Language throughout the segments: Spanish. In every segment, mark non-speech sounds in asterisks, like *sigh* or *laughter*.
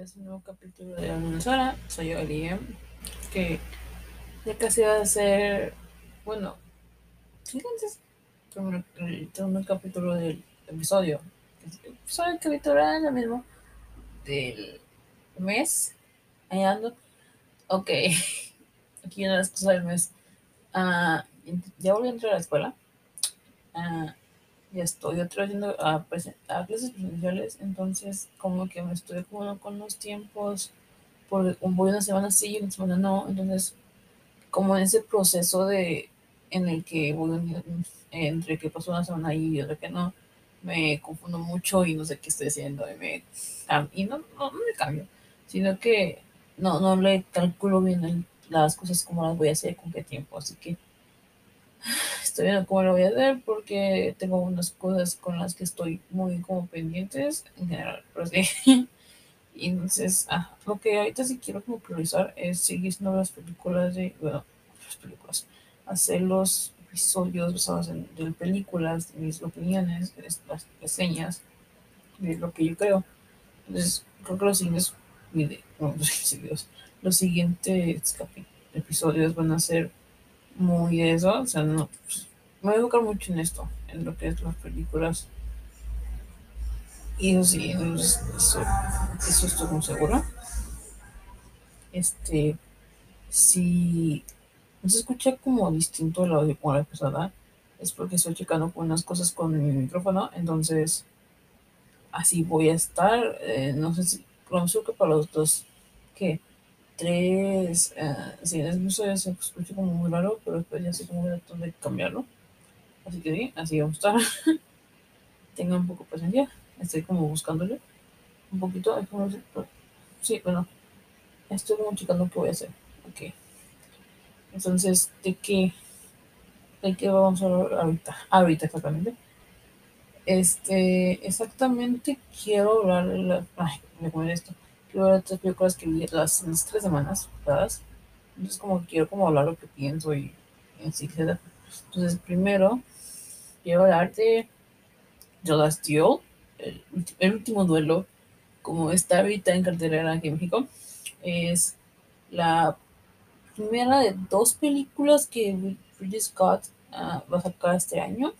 a un nuevo capítulo de Venezuela. Soy Olivia, que ya casi va a ser, bueno, fíjense, el segundo capítulo del episodio. El episodio que es lo mismo del mes. Ahí ando. Ok, *laughs* aquí una de las cosas del mes. Uh, ya volví a entrar a la escuela. Uh, ya estoy otra vez yendo a, a, clases presenciales, entonces como que me estoy como con los tiempos, porque voy una semana sí y una semana no, entonces como en ese proceso de en el que voy entre que pasó una semana y otra que no, me confundo mucho y no sé qué estoy haciendo y, me, y no, no, me cambio, sino que no, no le calculo bien las cosas como las voy a hacer, con qué tiempo, así que estoy viendo cómo lo voy a hacer porque tengo unas cosas con las que estoy muy como pendientes en general, pero sí. *laughs* Y entonces, ah, lo que ahorita sí quiero como priorizar es seguir haciendo las películas de, bueno, las películas, hacer los episodios basados en, películas, de mis opiniones, las reseñas, de lo que yo creo. Entonces, creo que los siguientes los siguientes episodios van a ser muy eso, o sea, no, pues, me voy a enfocar mucho en esto, en lo que es las películas. Y eso sí, eso, eso estoy muy segura. Este, si no se escucha como distinto el audio como la pasada, es porque estoy checando unas cosas con mi micrófono, entonces así voy a estar, eh, no sé si, lo que para los dos, que tres, uh, sí, eso ya se escucha como muy raro, pero después ya sé cómo de cambiarlo. Así que sí, así vamos a estar. *laughs* Tengan un poco de paciencia, estoy como buscándole un poquito. Sí, bueno, estoy como checando qué voy a hacer. Ok. Entonces, ¿de qué, de qué vamos a hablar ahorita? Ahorita, exactamente. Este, exactamente quiero hablar. Ay, me esto quiero tres películas que vi las, tres semanas pasadas. Entonces como quiero como hablar lo que pienso y en sí, Entonces primero quiero hablar de The Last Duel, el, último duelo, como está ahorita en cartelera aquí en México. Es la primera de dos películas que Ridley Scott uh, va a sacar este año.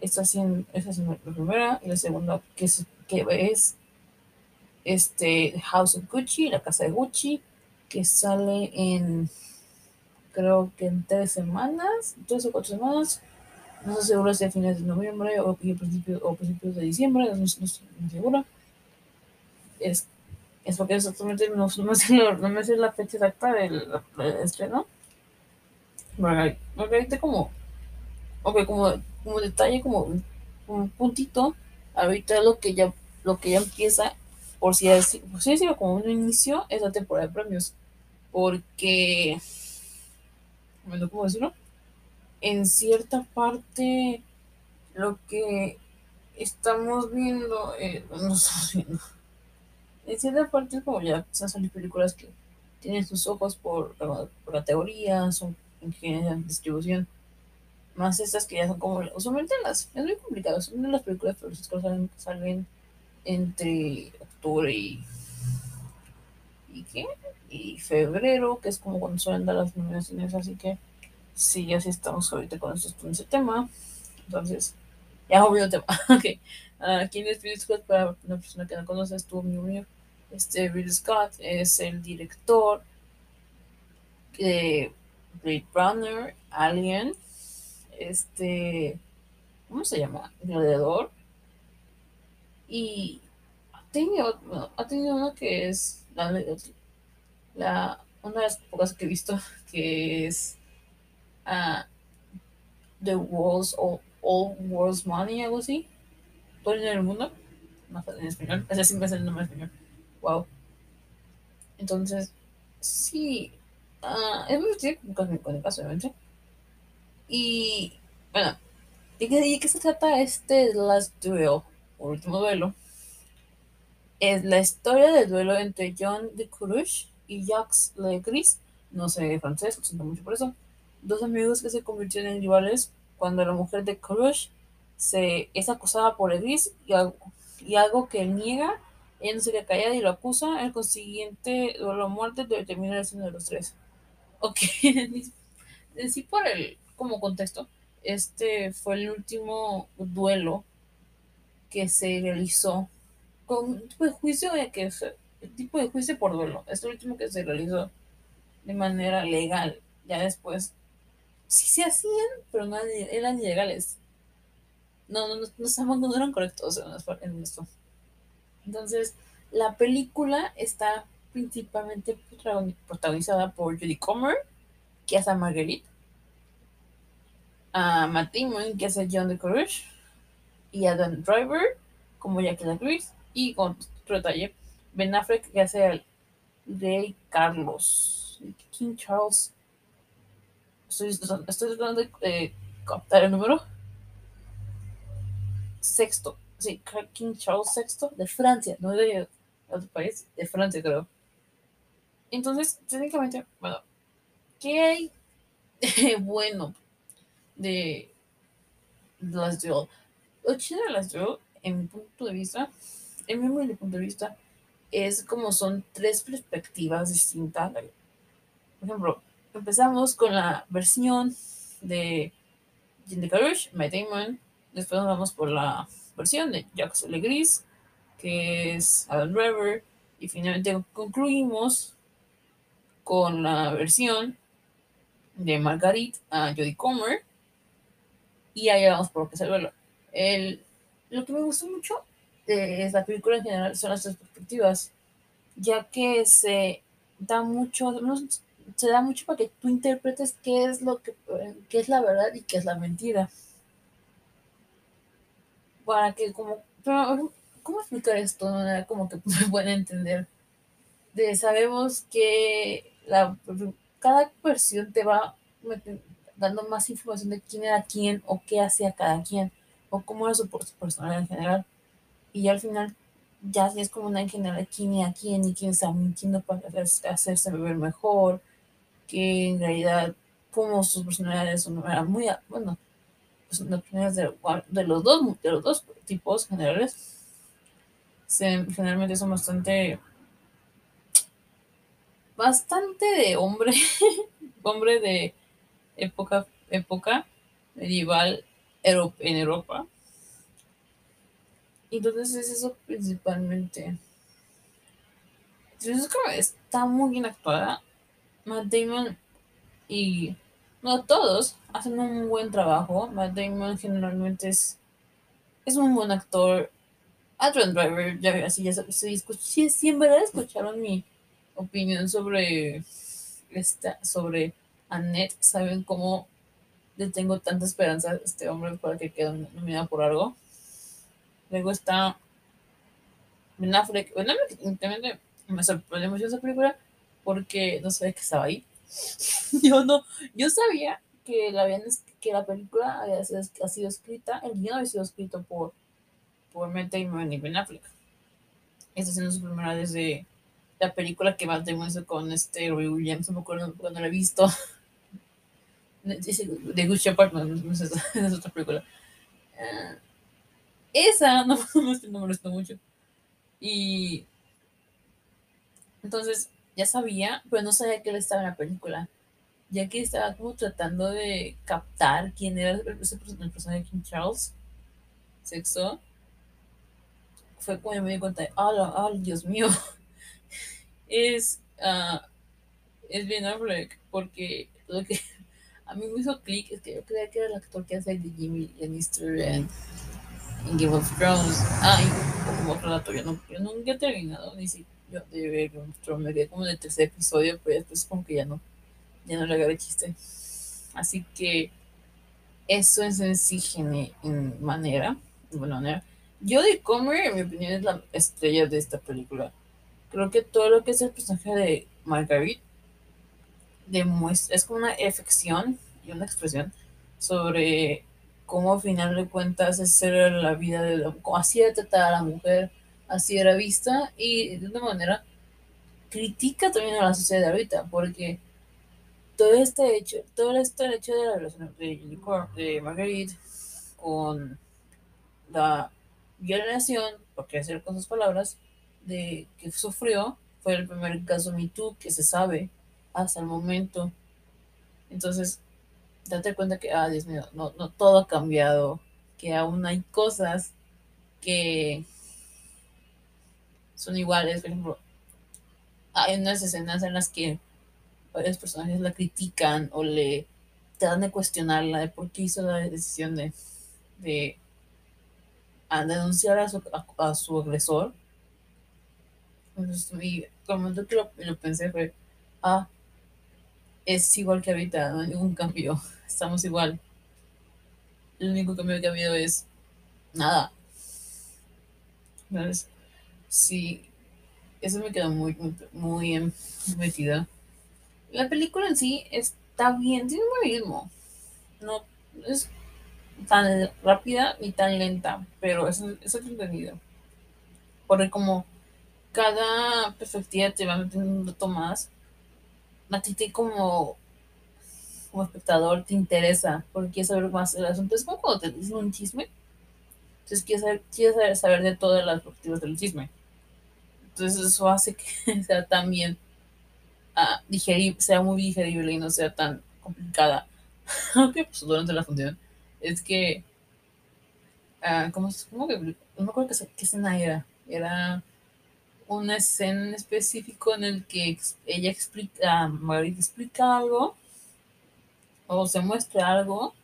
Esta es, esta es la primera y la segunda que que es este House of Gucci, la casa de Gucci, que sale en creo que en tres semanas, tres o cuatro semanas. No estoy segura si a fines de noviembre o, principios, o principios de diciembre, no, estoy segura. Es, es porque exactamente no, no, no, me sé la fecha exacta del, estreno. Bueno, ahorita como, ok, como, como detalle, como un puntito, ahorita lo que ya, lo que ya empieza por si así, pues sí, como un inicio, es la temporada de premios. Porque, ¿cómo decirlo? En cierta parte, lo que estamos viendo, eh, no. *laughs* En cierta parte, como ya empiezan películas que tienen sus ojos por, por categorías o en general distribución. Más estas que ya son como, usualmente las, es muy complicado, son las películas, pero cosas salen, salen entre octubre y, febrero, que es como cuando suelen dar las nominaciones, así que sí, así estamos ahorita con, ese tema. Entonces, ya obvio tema. *laughs* ok. ¿Quién es Ridley Scott? Para una persona que no conoce, estuvo muy Este Ridley Scott es el director de Blade Runner, Alien, este, ¿cómo se llama? Gladiador, y ha tenido, ha tenido una que es la, una de las pocas que he visto, que es uh, The World's All, All, World's Money, algo así. Todo en el mundo. No en español. Ese me hace el nombre español. Wow. Entonces, sí. Uh, es muy divertido con, con el caso, obviamente. Y, bueno, ¿de qué, ¿de qué se trata este Last Duel? Último duelo, es la historia del duelo entre John de Courage y Jacques Legris, no sé francés, lo siento mucho por eso, dos amigos que se convirtieron en rivales cuando la mujer de Courage se, es acusada por Legris y algo, y algo que niega ella no se queda callada y lo acusa. El consiguiente duelo muerte termina el de los tres. Ok, *laughs* sí por el como contexto, este fue el último duelo que se realizó con de juicio de que tipo de juicio por duelo. Es el último que se realizó de manera legal. Ya después sí se hacían, pero no eran ilegales. No, no, no, no, eran correctos en esto. Entonces, la película está principalmente protagonizada por Judy Comer, que hace a Marguerite, a Matt Damon, que hace John de Courage, y a Don Driver, como la Chris, y con otro detalle, Ben Affleck, que hace al Rey Carlos, King Charles. Estoy, tratando de captar el número. Sexto, sí, King Charles VI de Francia, no de otro país, de Francia creo. Entonces, técnicamente, bueno, ¿qué hay *laughs* bueno de las Duel? Lo de las Duel, en mi punto de vista, en mi punto de vista, es como son tres perspectivas distintas. Por ejemplo, empezamos con la versión de Jindy Carush, Matt Damon, después vamos por la versión de Jacques Legris, que es Adam Driver, y finalmente concluimos con la versión de Margarit a Jodie Comer, y ahí vamos por lo que se El, lo que me gustó mucho de la película en general son las perspectivas, ya que se da mucho, se da mucho para que tú interpretes qué es lo que qué es la verdad y qué es la mentira para que como, ¿cómo explicar esto? Como que *laughs* me pueden entender. De, sabemos que la, cada versión te va dando más información de quién era quién o qué hacía cada quien o cómo era su personalidad en general. Y al final ya es como una en general quién era quién y quién está mintiendo para hacerse ver mejor, que en realidad como sus personalidades son, eran muy, bueno, pues, de, de, los dos, de los dos tipos generales, se, generalmente son bastante, bastante de hombre, *laughs* hombre de época, época medieval en Europa. Entonces es eso principalmente. Entonces como está muy bien actuada. Matt Damon y no todos hacen un buen trabajo. Matt Damon generalmente es, es un buen actor. Adrian Driver, ya así ya si, si, si en escucharon mi opinión sobre esta, sobre Annette, saben cómo le tengo tanta esperanza a este hombre para que quede nominado por algo. Luego está Ben Affleck. Ben Affleck, me sorprendió mucho esa película porque no sabía que estaba ahí. *laughs* yo no, yo sabía que la, habían, que la película había sido, ha sido escrita, el guion había sido escrito por, por Matt Damon y Ben Affleck. Esta siendo su primera desde la película que Matt Damon hizo con este Roy Williams, no me acuerdo cuando la he visto. *laughs* de Good Shepherd, no, *laughs* es, otra película. Uh, esa *laughs* no, no, no me molestó mucho. Y entonces ya sabía, pero no sabía que él estaba en la película. Ya que estaba como tratando de captar quién era el, personaje de King Charles, sexo, fue cuando me di cuenta de, oh, Dios mío, *laughs* es, uh, es Affleck, porque lo que a mí me hizo clic es que yo creía que era el actor que hace de Jimmy Lannister en, en Game of Thrones. Ah, y como otro dato, yo, no, yo nunca he terminado ni siquiera yo de ver me quedé como en el tercer episodio, pero después como que ya no, ya no le agarré chiste. Así que eso es en sí en manera, de buena manera. Jodie Comer, en mi opinión, es la estrella de esta película. Creo que todo lo que es el personaje de Marguerite demuestra, es como una efección y una expresión sobre cómo al final de cuentas es la vida de la, así de tratar a la mujer, así era vista y de una manera critica también a la sociedad de ahorita, porque todo este hecho, todo este hecho de la relación de, de Marguerite con la violación, porque hacer con sus palabras, de que sufrió fue el primer caso Me Too que se sabe hasta el momento. Entonces, date cuenta que, ah, Dios mío, no, no todo ha cambiado, que aún hay cosas que son iguales. Por ejemplo, hay unas escenas en las que varios personajes la critican o le tratan de cuestionarla de por qué hizo la decisión de, de denunciar a su, a, su agresor. Y el momento que lo, lo, pensé fue, ah, es igual que ahorita, no hay ningún cambio, *laughs* estamos igual. El único cambio que ha habido es nada. Entonces, sí, eso me quedó muy, muy, muy metida. La película en sí está bien, tiene un buen ritmo. No es tan rápida ni tan lenta, pero es, es entretenido. Porque como cada perspectiva te va metiendo un rato más, a ti te como, como espectador te interesa, porque quieres saber más del asunto. Es como cuando te dicen un chisme, entonces quieres saber, quieres saber, de todas las perspectivas del chisme. Entonces eso hace que *laughs* sea también uh, digerible, sea muy digerible y no sea tan complicada. *laughs* Aunque pues, durante la función es que, uh, ¿cómo, cómo que, no me acuerdo qué escena era, era una escena en específico en el que ella explica, Margarita explica algo o se muestra algo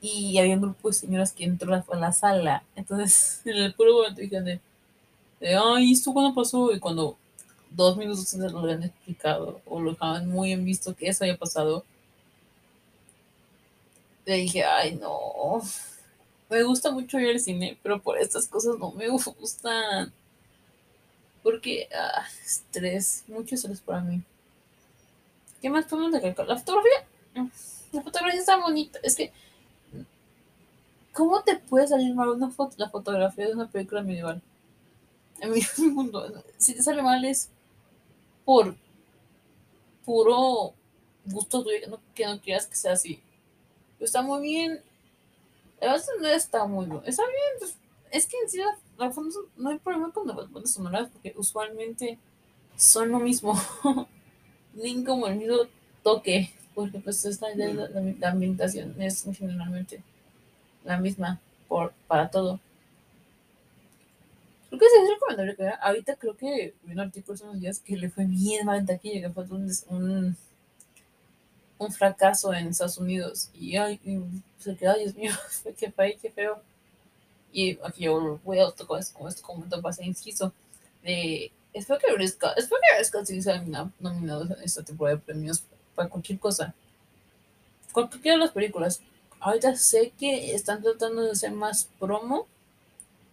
y había un grupo de señoras que entró a la sala. Entonces, *laughs* en el puro momento dijeron de, de ay, ¿esto cuándo pasó? Y cuando dos minutos antes lo habían explicado o lo dejaban muy en visto que eso había pasado, le dije, ay, no. *laughs* Me gusta mucho ir al cine, pero por estas cosas no me *laughs* gustan. Porque, ah, estrés, mucho estrés para mí. ¿Qué más podemos recalcar? La fotografía. La fotografía está bonita. Es que, ¿cómo te puede salir mal una foto, la fotografía de una película medieval? En mi *laughs* mundo, si te sale mal es por puro gusto tuyo, que no, que no quieras que sea así. Pero está muy bien. A veces no está muy bien. Está bien, pues, es que en sí la, la, no hay problema con las bandas sonoras porque usualmente son lo mismo. *laughs* Ni como el mismo toque, porque pues es la, la, la ambientación es generalmente la misma por, para todo. Creo que ese es el comentario que ahorita creo que vi un artículo hace unos días que le fue bien mal en taquilla, que fue un, un, fracaso en Estados Unidos. Y, ay, y se quedó, Dios mío, *laughs* qué país, qué feo. Y aquí yo voy a tocar esto, como esto comento para ser inciso. De, espero que Scott, espero que Scott sí sea nominado en esta temporada de premios para cualquier cosa. Cualquiera de las películas. Ahorita sé que están tratando de hacer más promo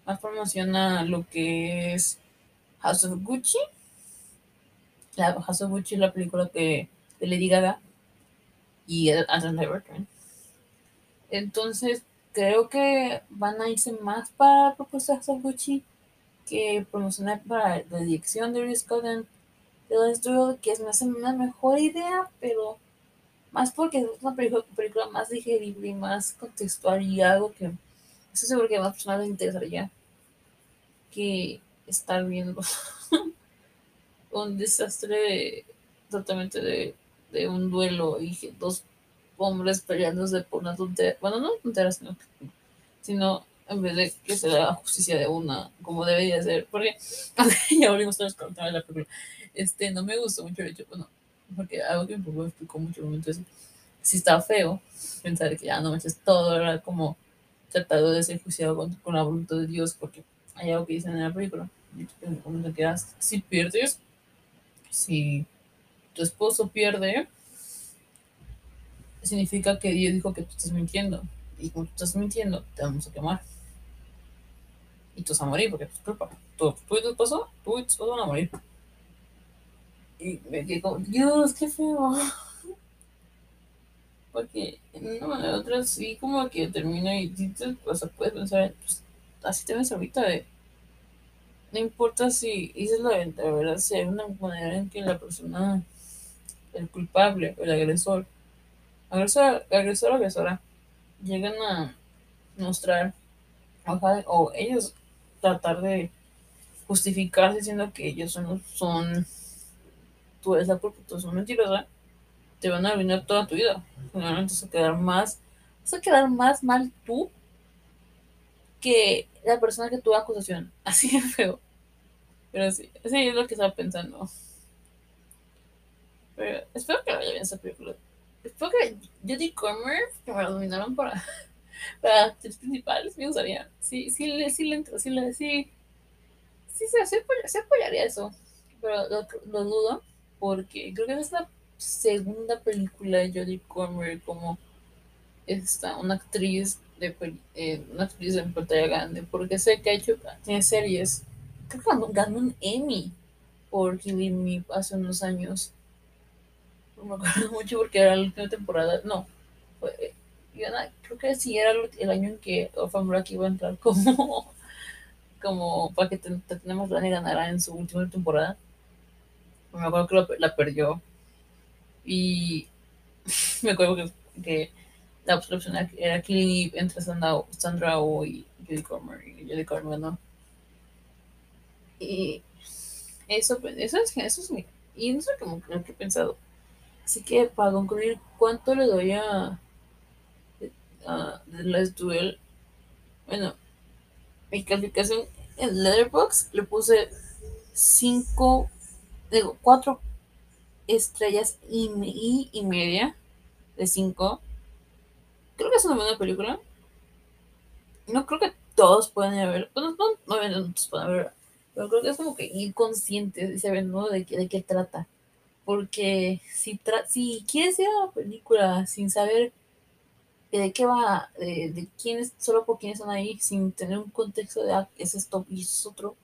más promociona lo que es House of Gucci. La House of Gucci es la película que de Lady Gaga y Adam Driver. Entonces, creo que van a irse más para la propuesta de House of Gucci que promocionar para la dirección de Riz Scott que es más una mejor idea, pero más porque es una película, más digerible y más contextual y algo que estoy seguro que a más personas les interesaría que estar viendo *laughs* un desastre totalmente de, de, un duelo y dos hombres peleándose por una tontería, bueno, no tontería, sino, sino en vez de que se la justicia de una, como debería ser, porque *laughs* ya volvimos a de la película, este, no me gustó mucho el hecho, bueno, porque algo que me explicó mucho momento es, si estaba feo, pensar que ya no manches todo, era como tratado de ser juiciado con, la voluntad de Dios, porque hay algo que dicen en la película. Te quedas, si pierdes, si tu esposo pierde, significa que Dios dijo que tú estás mintiendo. Y como tú estás mintiendo, te vamos a quemar. Y tú vas a morir porque es culpa. Tú, tú y tu esposo, tú y tu esposo van a morir. Y me quedé como, Dios, qué feo. *laughs* Porque en una manera u otra sí como que termina y o sea, puedes pensar, pues, así te ves ahorita de no importa si dices la verdad, si hay una manera en que la persona, el culpable, el agresor, agresor, agresor agresora, llegan a mostrar, o ellos tratar de justificarse diciendo que ellos son, son tú eres la culpa, tú son mentirosa, te van a arruinar toda tu vida. Generalmente vas a quedar más, vas a quedar más mal tú que la persona que tuvo acusación. *laughs* Así de feo. Pero sí, sí es lo que estaba pensando. Pero espero que vaya bien esa película. Espero que Judy Comer, que me la nominaron para, *laughs* para actriz principales, me gustaría. Sí, sí, sí, sí, le entro, sí, le, sí, sí, sí, sí, apoyaría eso. Pero lo, lo dudo porque creo que es la segunda película de Jodie Comer como esta, una actriz de eh, una actriz en pantalla grande, porque sé que ha hecho, tiene series, creo que ganó, un Emmy por Killing Me hace unos años. No me acuerdo *laughs* mucho porque era la última temporada, no, fue, creo que sí era el año en que Orphan Black iba a entrar *laughs* como, como para que tenemos la ganara en su última temporada me acuerdo que la, perdió. Y *laughs* me acuerdo que, la opción era Killing entre Sandra, Sandra y Judy Comer. Y Judy ¿no? Y eso, eso, es, eso es mi, y eso es como lo que he pensado. Así que para concluir, ¿cuánto le doy a, a Last Duel? Bueno, mi calificación en Letterboxd le puse 5 digo, cuatro estrellas y, y, media de cinco. Creo que es una buena película. No creo que todos puedan ver. Bueno, no, no, no todos pueden ver. Pero creo que es como que inconsciente y saber ¿no? de, de qué trata. Porque si, tra si quieres ver una película sin saber de qué va, de, de quiénes, solo por quiénes están ahí, sin tener un contexto de ah, es esto y es otro,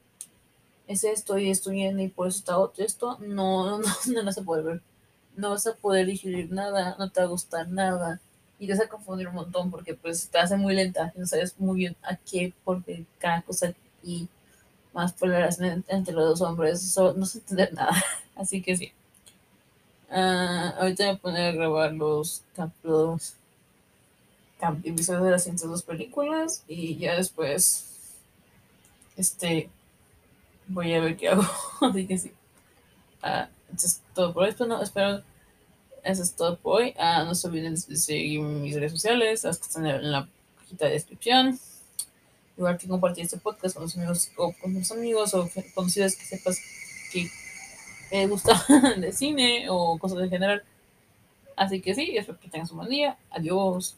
es esto y esto y por eso está otro esto, no, *laughs* no, no, vas a poder ver. No vas a poder digerir nada, no te va a gustar nada. Y te vas a confundir un montón porque pues te hace muy lenta y no sabes muy bien a qué, porque cada cosa y más por la relación entre los dos hombres, no sé entender nada. *laughs* Así que sí. Uh, ahorita voy a poner a grabar los capítulos episodios de las 102 películas y ya después este voy a ver qué hago. *laughs* Así que sí. Uh, eso es todo por hoy. Espero, espero eso es todo por hoy. Uh, no se olviden de seguir mis redes sociales, las que están en la cajita de descripción. Igual que compartir este podcast con los amigos o con tus amigos o conocidos que sepas que me gusta *laughs* de cine o cosas en general. Así que sí, espero que tengas un buen día. Adiós.